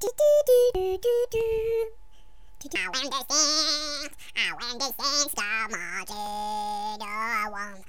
Do do do do do do. I want to sing, I want to sing Star Martin. Oh, I want